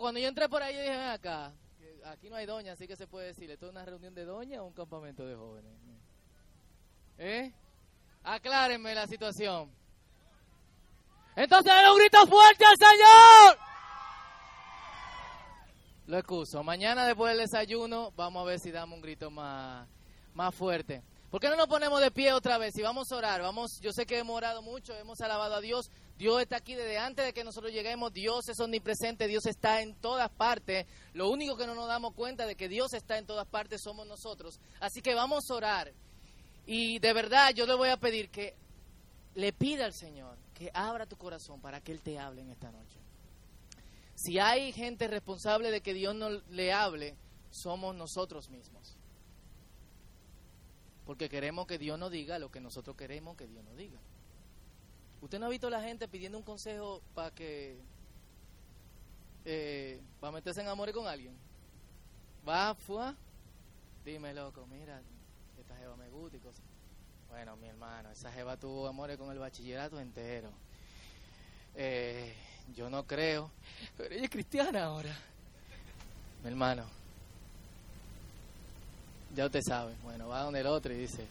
cuando yo entré por ahí, yo dije, acá, aquí no hay doña, así que se puede decir, ¿esto es una reunión de doña o un campamento de jóvenes? ¿Eh? Aclárenme la situación. Entonces, un grito fuerte al Señor. Lo excuso. Mañana después del desayuno vamos a ver si damos un grito más, más fuerte. ¿Por qué no nos ponemos de pie otra vez y vamos a orar? Vamos, yo sé que hemos orado mucho, hemos alabado a Dios. Dios está aquí desde antes de que nosotros lleguemos. Dios es omnipresente, Dios está en todas partes. Lo único que no nos damos cuenta de que Dios está en todas partes somos nosotros. Así que vamos a orar. Y de verdad yo le voy a pedir que le pida al Señor que abra tu corazón para que Él te hable en esta noche. Si hay gente responsable de que Dios no le hable, somos nosotros mismos. Porque queremos que Dios nos diga lo que nosotros queremos que Dios nos diga. ¿Usted no ha visto a la gente pidiendo un consejo para que... Eh, para meterse en amores con alguien? Va, fue. Dime, loco, mira, esta jeva me gusta y cosas. Bueno, mi hermano, esa jeva tuvo amores con el bachillerato entero. Eh, yo no creo, pero ella es cristiana ahora. Mi hermano, ya usted sabe. Bueno, va donde el otro y dice,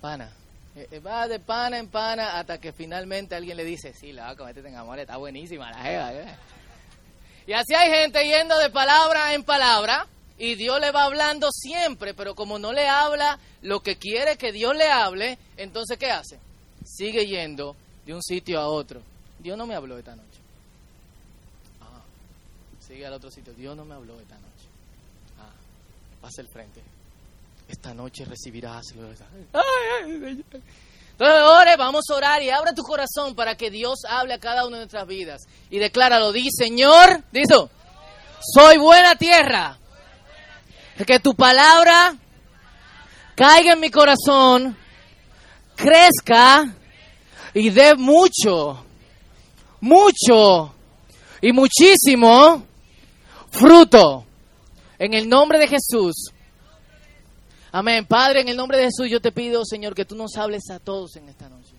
pana. Eh, eh, va de pana en pana hasta que finalmente alguien le dice, sí, la va a en amor, está buenísima la jeva. ¿eh?". Y así hay gente yendo de palabra en palabra y Dios le va hablando siempre, pero como no le habla lo que quiere que Dios le hable, entonces ¿qué hace? Sigue yendo de un sitio a otro. Dios no me habló esta noche. Ah, sigue al otro sitio. Dios no me habló esta noche. Ah, pasa el frente esta noche recibirás. Entonces, vamos a orar y abre tu corazón para que Dios hable a cada una de nuestras vidas. Y decláralo, di, Señor, soy buena tierra. Que tu palabra caiga en mi corazón, crezca y dé mucho, mucho y muchísimo fruto. En el nombre de Jesús. Amén. Padre, en el nombre de Jesús yo te pido, Señor, que tú nos hables a todos en esta noche.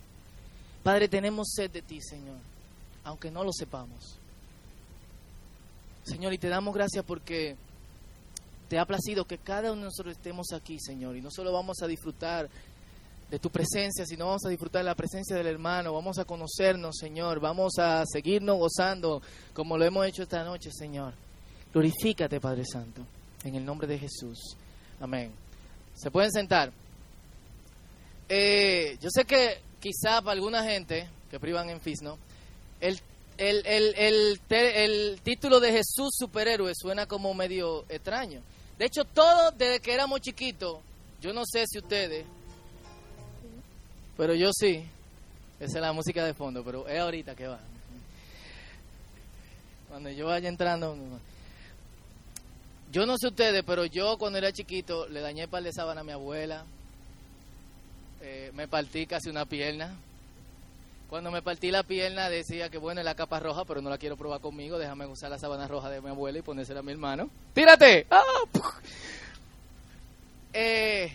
Padre, tenemos sed de ti, Señor, aunque no lo sepamos. Señor, y te damos gracias porque te ha placido que cada uno de nosotros estemos aquí, Señor, y no solo vamos a disfrutar de tu presencia, sino vamos a disfrutar de la presencia del hermano, vamos a conocernos, Señor, vamos a seguirnos gozando como lo hemos hecho esta noche, Señor. Glorifícate, Padre Santo, en el nombre de Jesús. Amén. Se pueden sentar. Eh, yo sé que quizá para alguna gente que privan en Fisno, el, el, el, el, título de Jesús superhéroe suena como medio extraño. De hecho, todo desde que éramos chiquitos, yo no sé si ustedes, pero yo sí, esa es la música de fondo, pero es ahorita que va. Cuando yo vaya entrando, yo no sé ustedes, pero yo cuando era chiquito le dañé el par de sábana a mi abuela. Eh, me partí casi una pierna. Cuando me partí la pierna decía que bueno, es la capa roja, pero no la quiero probar conmigo. Déjame usar la sábana roja de mi abuela y ponérsela a mi hermano. ¡Tírate! ¡Ah! Eh,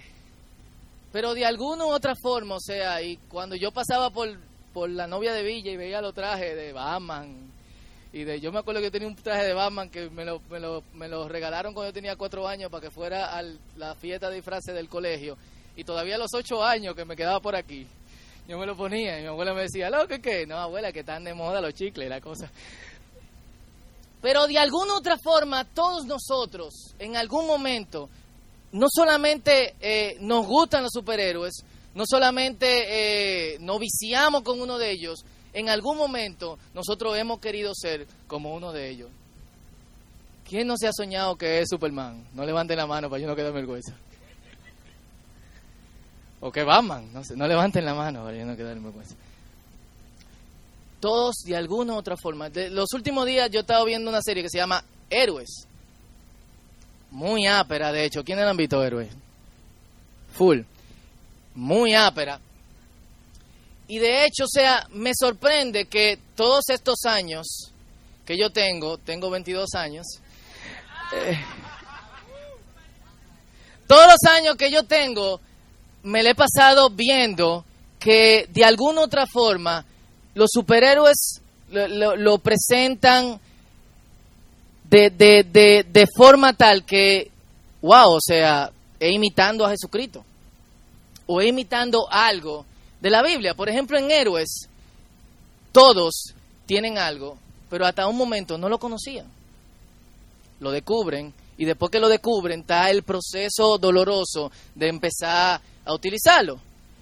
pero de alguna u otra forma, o sea, y cuando yo pasaba por, por la novia de Villa y veía los trajes de Batman, y de, yo me acuerdo que yo tenía un traje de Batman que me lo, me lo, me lo regalaron cuando yo tenía cuatro años para que fuera a la fiesta de disfraces del colegio. Y todavía a los ocho años que me quedaba por aquí, yo me lo ponía y mi abuela me decía, ¿lo que qué? No, abuela, que están de moda los chicles y la cosa. Pero de alguna otra forma, todos nosotros, en algún momento, no solamente eh, nos gustan los superhéroes, no solamente eh, nos viciamos con uno de ellos, en algún momento nosotros hemos querido ser como uno de ellos. ¿Quién no se ha soñado que es Superman? No levanten la mano para yo no quedarme vergüenza. O que Batman, no, sé, no levanten la mano para yo no quedarme vergüenza. Todos de alguna u otra forma. De los últimos días yo estaba viendo una serie que se llama Héroes. Muy ápera, de hecho. ¿Quiénes han visto Héroes? Full. Muy ápera. Y de hecho, o sea, me sorprende que todos estos años que yo tengo, tengo 22 años, eh, todos los años que yo tengo, me le he pasado viendo que de alguna otra forma los superhéroes lo, presentan de, de, de, de forma tal que, wow, o sea, es imitando a Jesucristo. O imitando algo de la Biblia. Por ejemplo, en Héroes, todos tienen algo, pero hasta un momento no lo conocían. Lo descubren y después que lo descubren está el proceso doloroso de empezar a utilizarlo.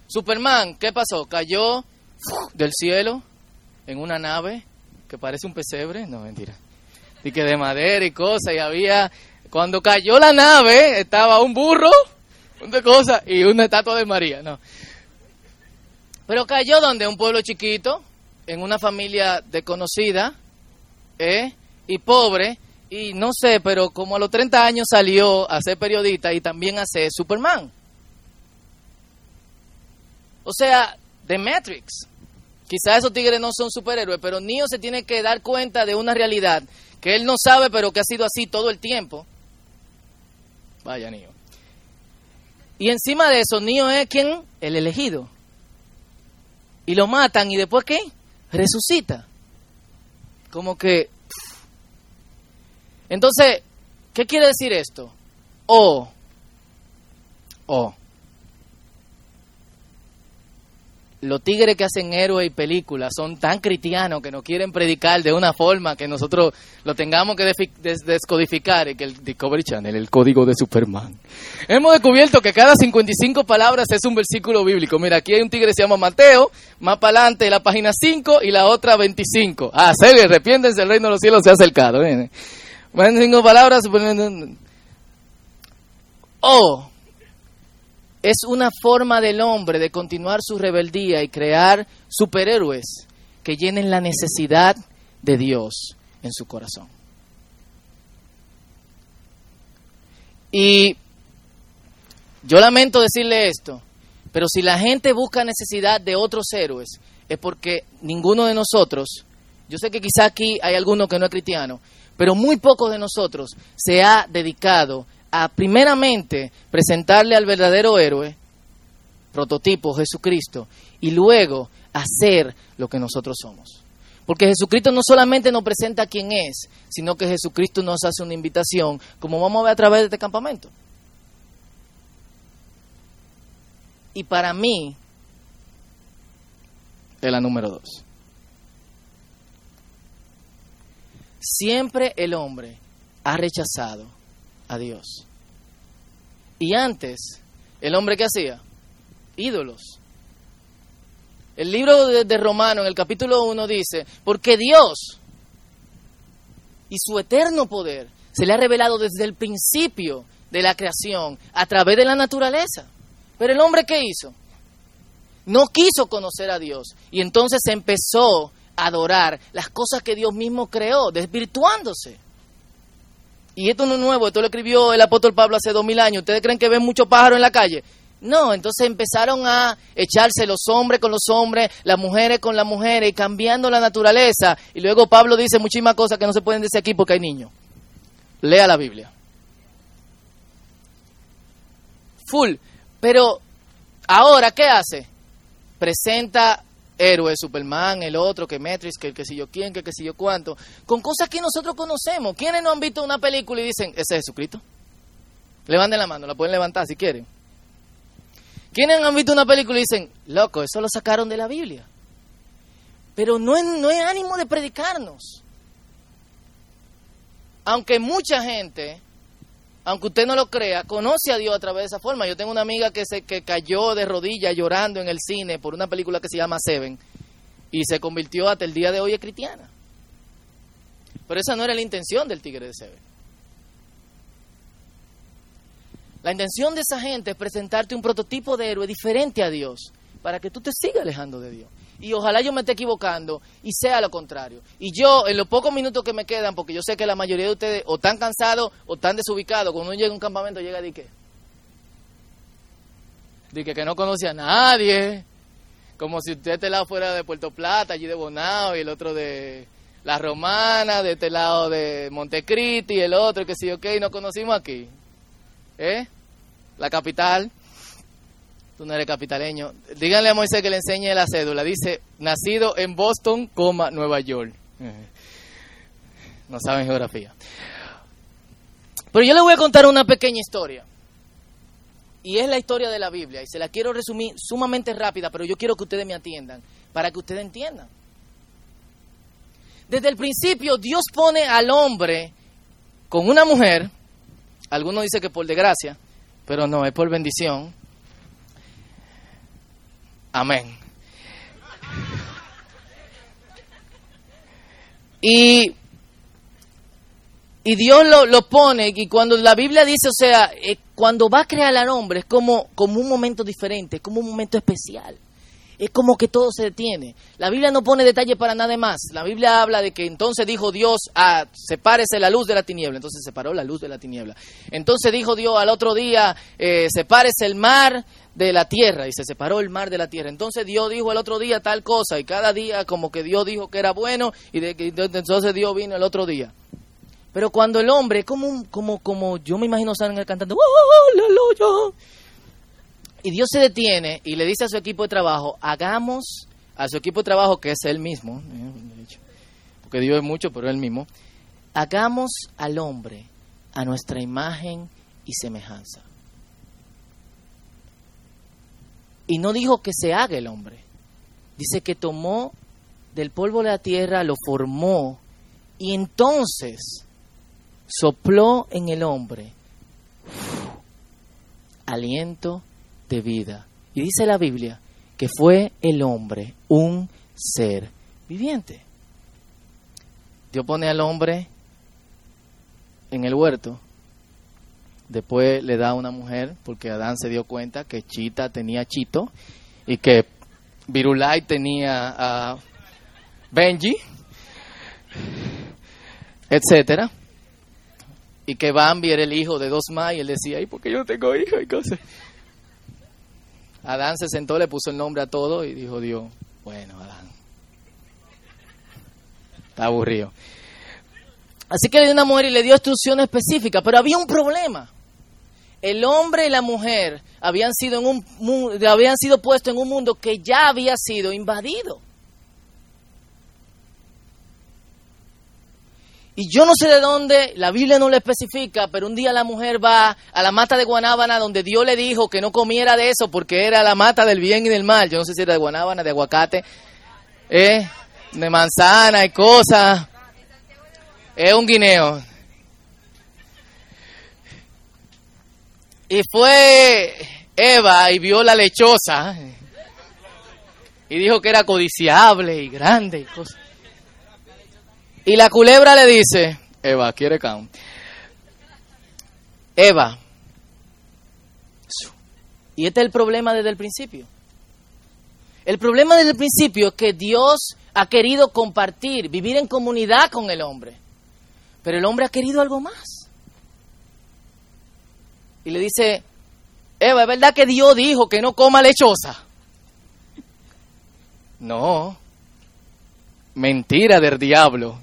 Superman, ¿qué pasó? Cayó del cielo en una nave que parece un pesebre, no mentira, y que de madera y cosas, y había, cuando cayó la nave, estaba un burro, de cosas, y una estatua de María, no. Pero cayó donde un pueblo chiquito, en una familia desconocida, ¿eh? y pobre, y no sé, pero como a los 30 años salió a ser periodista y también a ser Superman. O sea, The Matrix. Quizás esos tigres no son superhéroes, pero Neo se tiene que dar cuenta de una realidad que él no sabe, pero que ha sido así todo el tiempo. Vaya Neo. Y encima de eso, Neo es quien? El elegido. Y lo matan y después qué? Resucita. Como que... Entonces, ¿qué quiere decir esto? O, o, los tigres que hacen héroes y películas son tan cristianos que nos quieren predicar de una forma que nosotros lo tengamos que descodificar y que el Discovery Channel, el código de Superman. Hemos descubierto que cada 55 palabras es un versículo bíblico. Mira, aquí hay un tigre que se llama Mateo, más para adelante la página 5 y la otra 25. Ah, serio, arrepiéntense, el reino de los cielos se ha acercado. 25 palabras. Oh, es una forma del hombre de continuar su rebeldía y crear superhéroes que llenen la necesidad de Dios en su corazón. Y yo lamento decirle esto, pero si la gente busca necesidad de otros héroes, es porque ninguno de nosotros, yo sé que quizá aquí hay alguno que no es cristiano, pero muy pocos de nosotros se ha dedicado a primeramente presentarle al verdadero héroe, prototipo Jesucristo, y luego hacer lo que nosotros somos. Porque Jesucristo no solamente nos presenta quién es, sino que Jesucristo nos hace una invitación, como vamos a ver a través de este campamento. Y para mí, es la número dos. Siempre el hombre ha rechazado a Dios. Y antes, ¿el hombre qué hacía? Ídolos. El libro de, de Romano, en el capítulo 1, dice, porque Dios y su eterno poder se le ha revelado desde el principio de la creación a través de la naturaleza. Pero el hombre qué hizo? No quiso conocer a Dios y entonces empezó a adorar las cosas que Dios mismo creó, desvirtuándose. Y esto no es nuevo, esto lo escribió el apóstol Pablo hace dos mil años. ¿Ustedes creen que ven muchos pájaros en la calle? No, entonces empezaron a echarse los hombres con los hombres, las mujeres con las mujeres, y cambiando la naturaleza. Y luego Pablo dice muchísimas cosas que no se pueden decir aquí porque hay niños. Lea la Biblia. Full. Pero ahora, ¿qué hace? Presenta héroe, Superman, el otro, que Matrix, que el que sé yo quién, que el que sé yo cuánto, con cosas que nosotros conocemos. ¿Quiénes no han visto una película y dicen, ese es Jesucristo? Levanten la mano, la pueden levantar si quieren. ¿Quiénes han visto una película y dicen, loco, eso lo sacaron de la Biblia? Pero no es, no es ánimo de predicarnos. Aunque mucha gente aunque usted no lo crea, conoce a Dios a través de esa forma. Yo tengo una amiga que se que cayó de rodillas llorando en el cine por una película que se llama Seven y se convirtió hasta el día de hoy en cristiana. Pero esa no era la intención del tigre de Seven. La intención de esa gente es presentarte un prototipo de héroe diferente a Dios para que tú te sigas alejando de Dios y ojalá yo me esté equivocando y sea lo contrario. Y yo, en los pocos minutos que me quedan, porque yo sé que la mayoría de ustedes o están cansados o están desubicados, cuando uno llega a un campamento llega de qué? De que, no conoce a nadie, como si usted este lado fuera de Puerto Plata, allí de Bonao, y el otro de La Romana, de este lado de Montecristi, y el otro que sí, ok, no conocimos aquí. ¿Eh? La capital. Tú no eres capitaleño. Díganle a Moisés que le enseñe la cédula. Dice, nacido en Boston, coma, Nueva York. No saben geografía. Pero yo le voy a contar una pequeña historia. Y es la historia de la Biblia. Y se la quiero resumir sumamente rápida, pero yo quiero que ustedes me atiendan, para que ustedes entiendan. Desde el principio Dios pone al hombre con una mujer, algunos dicen que por desgracia, pero no, es por bendición. Amén. Y, y Dios lo, lo, pone, y cuando la Biblia dice, o sea, eh, cuando va a crear al hombre es como, como un momento diferente, como un momento especial. Es como que todo se detiene. La Biblia no pone detalle para nada más. La Biblia habla de que entonces dijo Dios, ah, sepárese la luz de la tiniebla. Entonces separó la luz de la tiniebla. Entonces dijo Dios al otro día, eh, sepárese el mar de la tierra. Y se separó el mar de la tierra. Entonces Dios dijo el otro día tal cosa. Y cada día como que Dios dijo que era bueno. Y de, entonces Dios vino el otro día. Pero cuando el hombre, como, como, como yo me imagino en el cantando, y Dios se detiene y le dice a su equipo de trabajo, hagamos a su equipo de trabajo, que es él mismo, ¿eh? porque Dios es mucho, pero él mismo, hagamos al hombre a nuestra imagen y semejanza. Y no dijo que se haga el hombre, dice que tomó del polvo de la tierra, lo formó y entonces sopló en el hombre aliento de vida. Y dice la Biblia que fue el hombre un ser viviente. Dios pone al hombre en el huerto. Después le da a una mujer, porque Adán se dio cuenta que Chita tenía Chito y que Virulai tenía a Benji, etcétera. Y que Bambi era el hijo de dos más y él decía, ¿y por qué yo tengo hijos y cosas? Adán se sentó, le puso el nombre a todo y dijo Dios, bueno, Adán. Está aburrido. Así que le dio una mujer y le dio instrucciones específicas, pero había un problema. El hombre y la mujer habían sido, en un, habían sido puestos en un mundo que ya había sido invadido. Y yo no sé de dónde, la Biblia no lo especifica, pero un día la mujer va a la mata de Guanábana donde Dios le dijo que no comiera de eso porque era la mata del bien y del mal. Yo no sé si era de Guanábana, de aguacate, eh, de manzana y cosas. Es un guineo. Y fue Eva y vio la lechosa y dijo que era codiciable y grande y cosas. Y la culebra le dice, Eva, ¿quiere can? Eva. Y este es el problema desde el principio. El problema desde el principio es que Dios ha querido compartir, vivir en comunidad con el hombre. Pero el hombre ha querido algo más. Y le dice, Eva, ¿es verdad que Dios dijo que no coma lechosa? No. Mentira del diablo.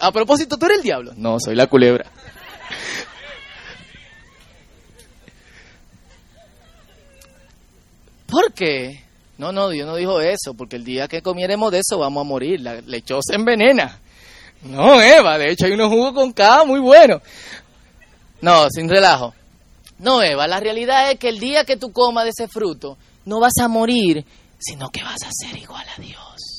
A propósito, ¿tú eres el diablo? No, soy la culebra. ¿Por qué? No, no, Dios no dijo eso, porque el día que comiéramos de eso vamos a morir. La lechosa envenena. No, Eva, de hecho hay unos jugos con K muy buenos. No, sin relajo. No, Eva, la realidad es que el día que tú comas de ese fruto, no vas a morir, sino que vas a ser igual a Dios.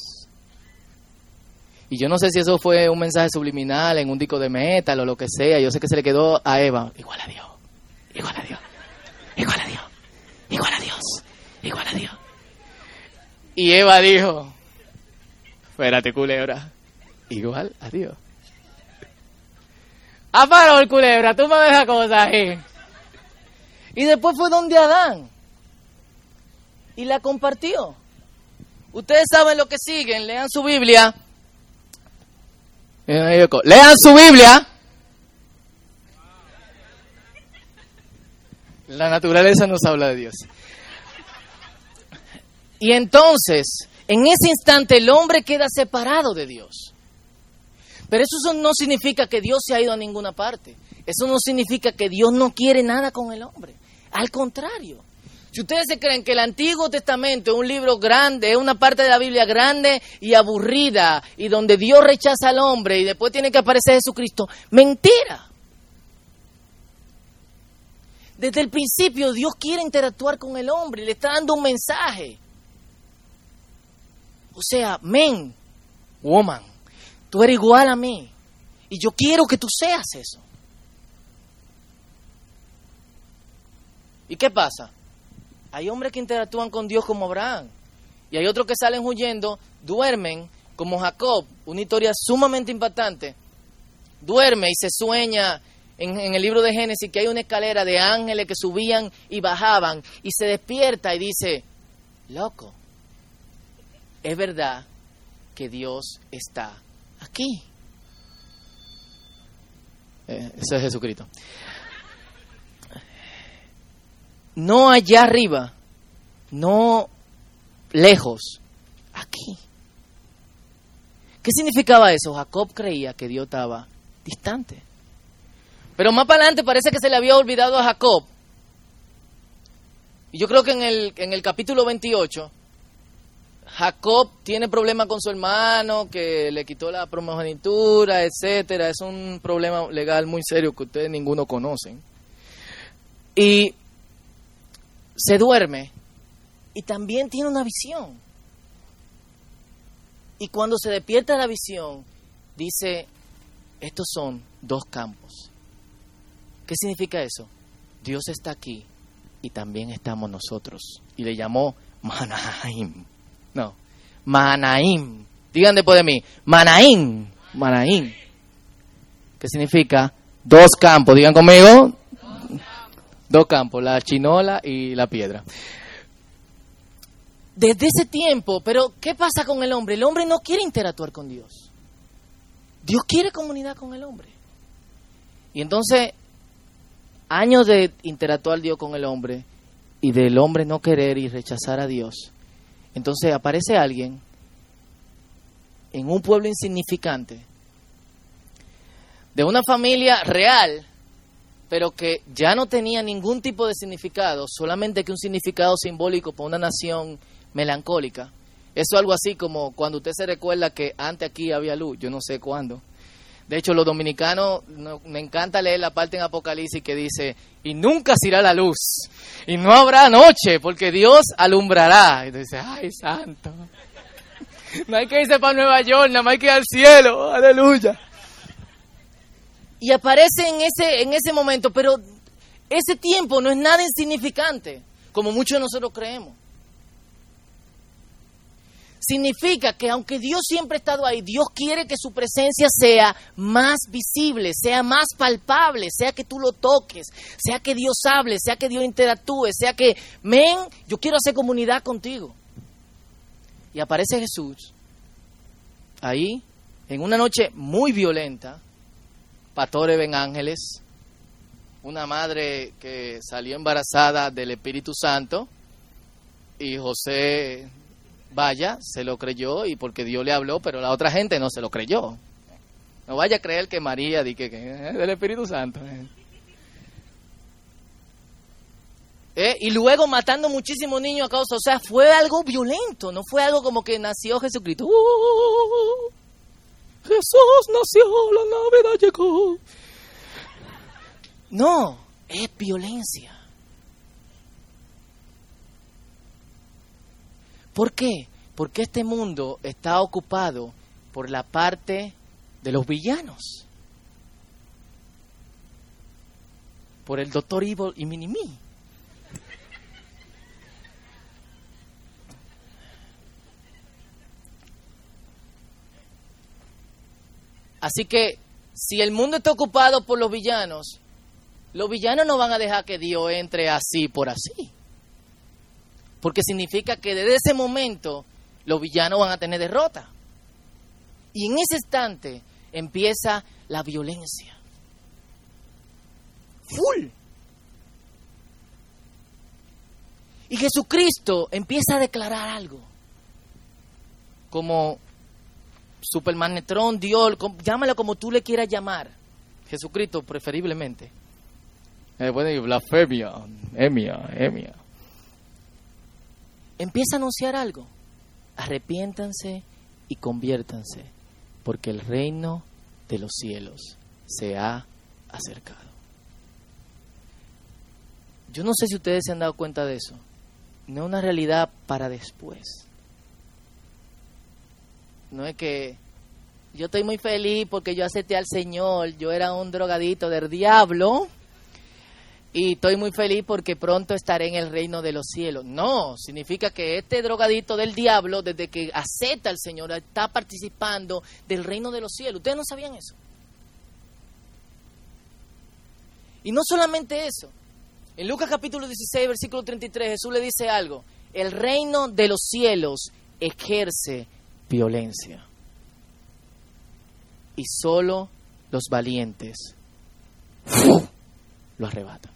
Y yo no sé si eso fue un mensaje subliminal en un disco de metal o lo que sea. Yo sé que se le quedó a Eva. Igual a Dios. Igual a Dios. Igual a Dios. Igual a Dios. Igual a Dios. Y Eva dijo, espérate culebra, igual a Dios. El culebra, tú me dejas cosas ahí. Y después fue donde Adán. Y la compartió. Ustedes saben lo que siguen, lean su Biblia. Lean su Biblia. La naturaleza nos habla de Dios. Y entonces, en ese instante el hombre queda separado de Dios. Pero eso no significa que Dios se ha ido a ninguna parte. Eso no significa que Dios no quiere nada con el hombre. Al contrario, si ustedes se creen que el Antiguo Testamento es un libro grande, es una parte de la Biblia grande y aburrida, y donde Dios rechaza al hombre y después tiene que aparecer Jesucristo, mentira. desde el principio Dios quiere interactuar con el hombre, le está dando un mensaje. O sea, men, woman, tú eres igual a mí. Y yo quiero que tú seas eso. ¿Y qué pasa? Hay hombres que interactúan con Dios como Abraham. Y hay otros que salen huyendo, duermen, como Jacob, una historia sumamente impactante. Duerme y se sueña en, el libro de Génesis que hay una escalera de ángeles que subían y bajaban y se despierta y dice, loco, es verdad que Dios está aquí. Eh, eso es Jesucristo. No allá arriba, no lejos, aquí. ¿Qué significaba eso? Jacob creía que Dios estaba distante. Pero más para adelante parece que se le había olvidado a Jacob. Y yo creo que en el, en el capítulo 28, Jacob tiene problemas con su hermano, que le quitó la primogenitura, etcétera. Es un problema legal muy serio que ustedes ninguno conocen. Y se duerme y también tiene una visión. Y cuando se despierta la visión, dice, estos son dos campos. ¿Qué significa eso? Dios está aquí y también estamos nosotros. Y le llamó Manaim. No, Manaim. Digan después de mí, Manaim. Manaim. ¿Qué significa? Dos campos. Digan conmigo. Dos campos, la chinola y la piedra. Desde ese tiempo, pero ¿qué pasa con el hombre? El hombre no quiere interactuar con Dios. Dios quiere comunidad con el hombre. Y entonces, años de interactuar Dios con el hombre y del hombre no querer y rechazar a Dios. Entonces aparece alguien en un pueblo insignificante, de una familia real, pero que ya no tenía ningún tipo de significado, solamente que un significado simbólico para una nación melancólica. Eso es algo así como cuando usted se recuerda que antes aquí había luz, yo no sé cuándo. De hecho, los dominicanos, me encanta leer la parte en Apocalipsis que dice, y nunca se irá la luz, y no habrá noche, porque Dios alumbrará. Y dice, ay, santo. No hay que irse para Nueva York, nada más hay que ir al cielo, aleluya. Y aparece en ese, en ese momento, pero ese tiempo no es nada insignificante, como muchos de nosotros creemos significa que aunque Dios siempre ha estado ahí, Dios quiere que su presencia sea más visible, sea más palpable, sea que tú lo toques, sea que Dios hable, sea que Dios interactúe, sea que, men, yo quiero hacer comunidad contigo. Y aparece Jesús ahí, en una noche muy violenta, pastores ven ángeles, una madre que salió embarazada del Espíritu Santo, y José vaya, se lo creyó y porque Dios le habló, pero la otra gente no se lo creyó. No vaya a creer que María di que, es del Espíritu Santo. Eh. Eh, y luego matando muchísimos niños a causa, o sea, fue algo violento, no fue algo como que nació Jesucristo. ¡Uh! Jesús nació, la Navidad llegó. No, es violencia. ¿Por qué? Porque este mundo está ocupado por la parte de los villanos. Por el doctor Evil y Minimi. Así que si el mundo está ocupado por los villanos, los villanos no van a dejar que Dios entre así por así porque significa que desde ese momento los villanos van a tener derrota. Y en ese instante empieza la violencia. Full. Y Jesucristo empieza a declarar algo. Como Supermanetron, Dios, llámalo como tú le quieras llamar. Jesucristo preferiblemente. Eh, bueno, blasfemia, emia, emia empieza a anunciar algo. Arrepiéntanse y conviértanse, porque el reino de los cielos se ha acercado. Yo no sé si ustedes se han dado cuenta de eso. No es una realidad para después. No es que yo estoy muy feliz porque yo acepté al Señor, yo era un drogadito del diablo y estoy muy feliz porque pronto estaré en el reino de los cielos. No, significa que este drogadito del diablo, desde que acepta al Señor, está participando del reino de los cielos. ¿Ustedes no sabían eso? Y no solamente eso. En Lucas capítulo 16, versículo 33, Jesús le dice algo. El reino de los cielos ejerce violencia. Y solo los valientes lo arrebatan.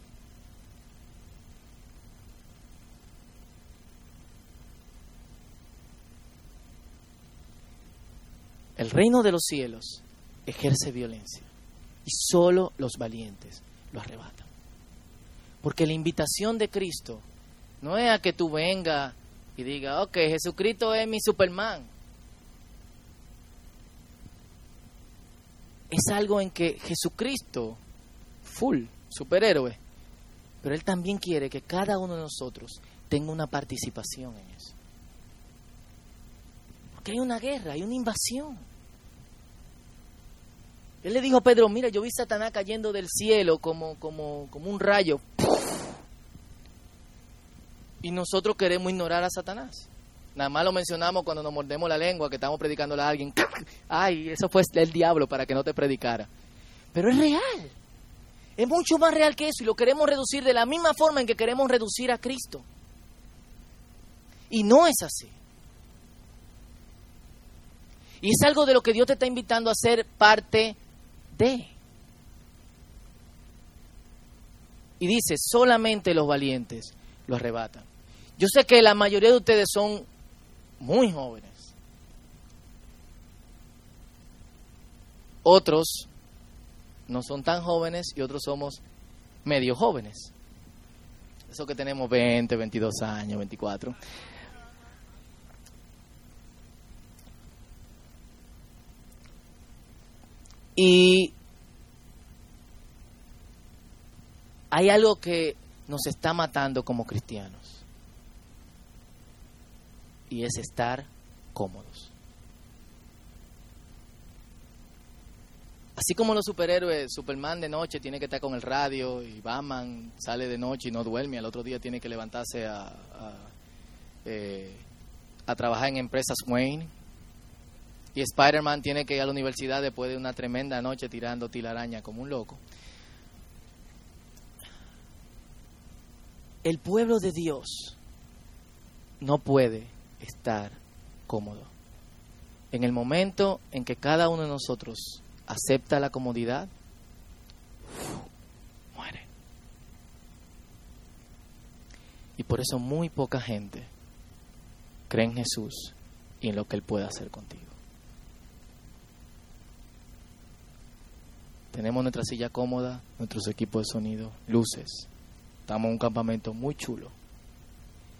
El reino de los cielos ejerce violencia y solo los valientes lo arrebatan. Porque la invitación de Cristo no es a que tú vengas y digas, ok, Jesucristo es mi Superman. Es algo en que Jesucristo, full, superhéroe, pero Él también quiere que cada uno de nosotros tenga una participación en eso. Porque hay una guerra, hay una invasión. Él le dijo a Pedro, mira, yo vi a Satanás cayendo del cielo como, como, como un rayo. Y nosotros queremos ignorar a Satanás. Nada más lo mencionamos cuando nos mordemos la lengua, que estamos predicándole a alguien. Ay, eso fue el diablo para que no te predicara. Pero es real. Es mucho más real que eso y lo queremos reducir de la misma forma en que queremos reducir a Cristo. Y no es así. Y es algo de lo que Dios te está invitando a ser parte y dice, solamente los valientes lo arrebatan. Yo sé que la mayoría de ustedes son muy jóvenes. Otros no son tan jóvenes y otros somos medio jóvenes. Eso que tenemos 20, 22 años, 24. Y hay algo que nos está matando como cristianos. Y es estar cómodos. Así como los superhéroes, Superman de noche tiene que estar con el radio y Batman sale de noche y no duerme, al otro día tiene que levantarse a, a, eh, a trabajar en empresas Wayne y Spider-Man tiene que ir a la universidad después de una tremenda noche tirando tilaraña como un loco. El pueblo de Dios no puede estar cómodo. En el momento en que cada uno de nosotros acepta la comodidad, muere. Y por eso muy poca gente cree en Jesús y en lo que Él puede hacer contigo. Tenemos nuestra silla cómoda, nuestros equipos de sonido, luces. Estamos en un campamento muy chulo.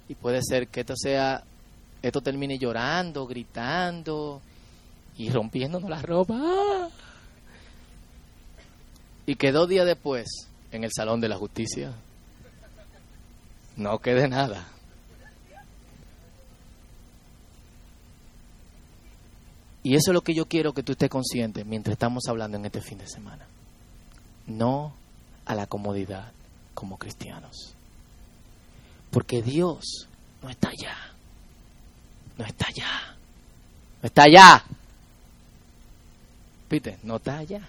Y puede ser que esto sea, esto termine llorando, gritando y rompiéndonos la ropa. Y que dos días después, en el Salón de la Justicia, no quede nada. Y eso es lo que yo quiero que tú estés consciente mientras estamos hablando en este fin de semana. No a la comodidad como cristianos. Porque Dios no está allá. No está allá. No está allá. ¿Viste? No está allá.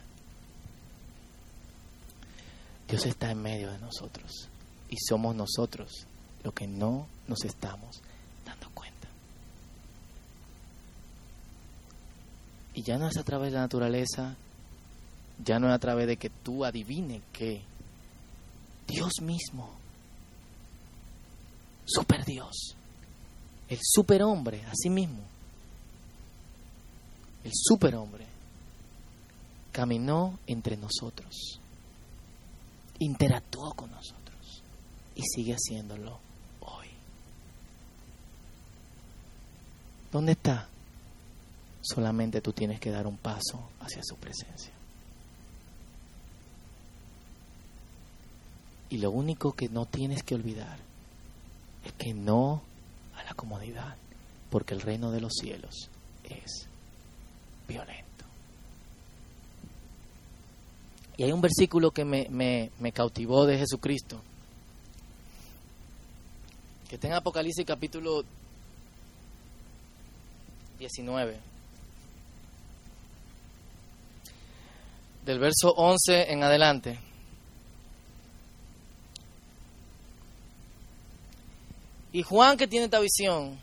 Dios está en medio de nosotros. Y somos nosotros los que no nos estamos Y ya no es a través de la naturaleza, ya no es a través de que tú adivines que Dios mismo, super Dios, el superhombre, así mismo, el superhombre, caminó entre nosotros, interactuó con nosotros y sigue haciéndolo hoy. ¿Dónde está? Solamente tú tienes que dar un paso hacia su presencia. Y lo único que no tienes que olvidar es que no a la comodidad, porque el reino de los cielos es violento. Y hay un versículo que me, me, cautivó de Jesucristo, que está en Apocalipsis capítulo 19. Del verso 11 en adelante. Y Juan que tiene esta visión,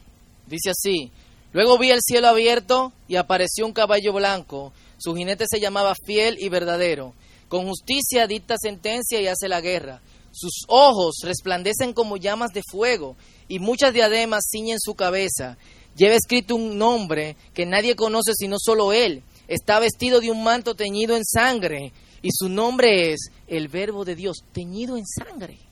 dice así, luego vi el cielo abierto y apareció un caballo blanco, su jinete se llamaba fiel y verdadero, con justicia dicta sentencia y hace la guerra, sus ojos resplandecen como llamas de fuego y muchas diademas ciñen su cabeza, lleva escrito un nombre que nadie conoce sino solo él, está vestido de un manto teñido en sangre y su nombre es el verbo de Dios, teñido en sangre.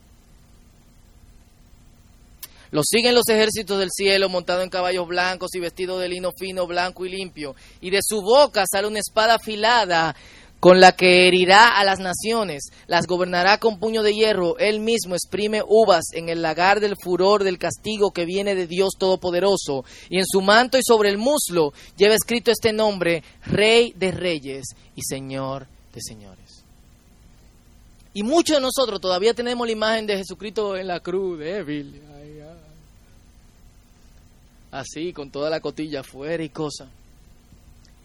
Lo siguen los ejércitos del cielo montado en caballos blancos y vestido de lino fino, blanco y limpio. Y de su boca sale una espada afilada con la que herirá a las naciones, las gobernará con puño de hierro, él mismo exprime uvas en el lagar del furor del castigo que viene de Dios Todopoderoso, y en su manto y sobre el muslo lleva escrito este nombre, Rey de Reyes y Señor de Señores. Y muchos de nosotros todavía tenemos la imagen de Jesucristo en la cruz, débil, así, con toda la cotilla afuera y cosas.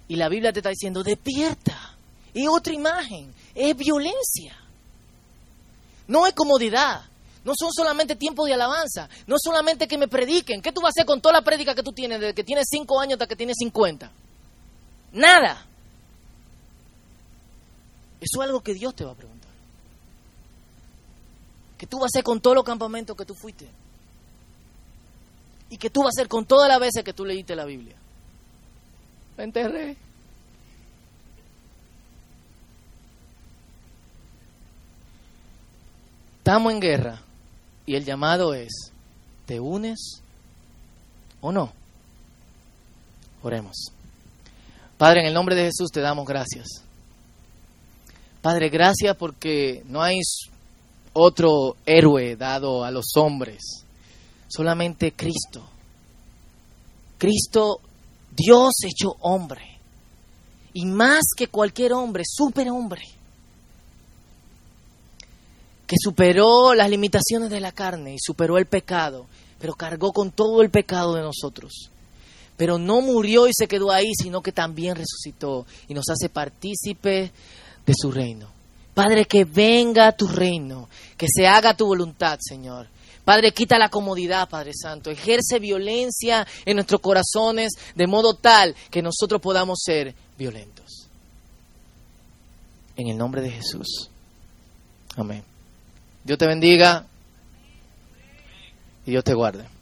Y la Biblia te está diciendo, despierta. Es otra imagen, es violencia. No es comodidad. No son solamente tiempos de alabanza. No solamente que me prediquen. ¿Qué tú vas a hacer con toda la prédica que tú tienes desde que tienes 5 años hasta que tienes 50? Nada. Eso es algo que Dios te va a preguntar. ¿Qué tú vas a hacer con todos los campamentos que tú fuiste? Y que tú vas a hacer con todas las veces que tú leíste la Biblia. La enterré. Estamos en guerra y el llamado es, ¿te unes o no? Oremos. Padre, en el nombre de Jesús te damos gracias. Padre, gracias porque no hay otro héroe dado a los hombres solamente Cristo. Cristo, Dios hecho hombre. Y más que cualquier hombre, superhombre. Que superó las limitaciones de la carne y superó el pecado, pero cargó con todo el pecado de nosotros. Pero no murió y se quedó ahí, sino que también resucitó y nos hace partícipe de su reino. Padre, que venga tu reino, que se haga tu voluntad, Señor Padre, quita la comodidad, Padre Santo. Ejerce violencia en nuestros corazones de modo tal que nosotros podamos ser violentos. En el nombre de Jesús. Amén. Dios te bendiga y Dios te guarde.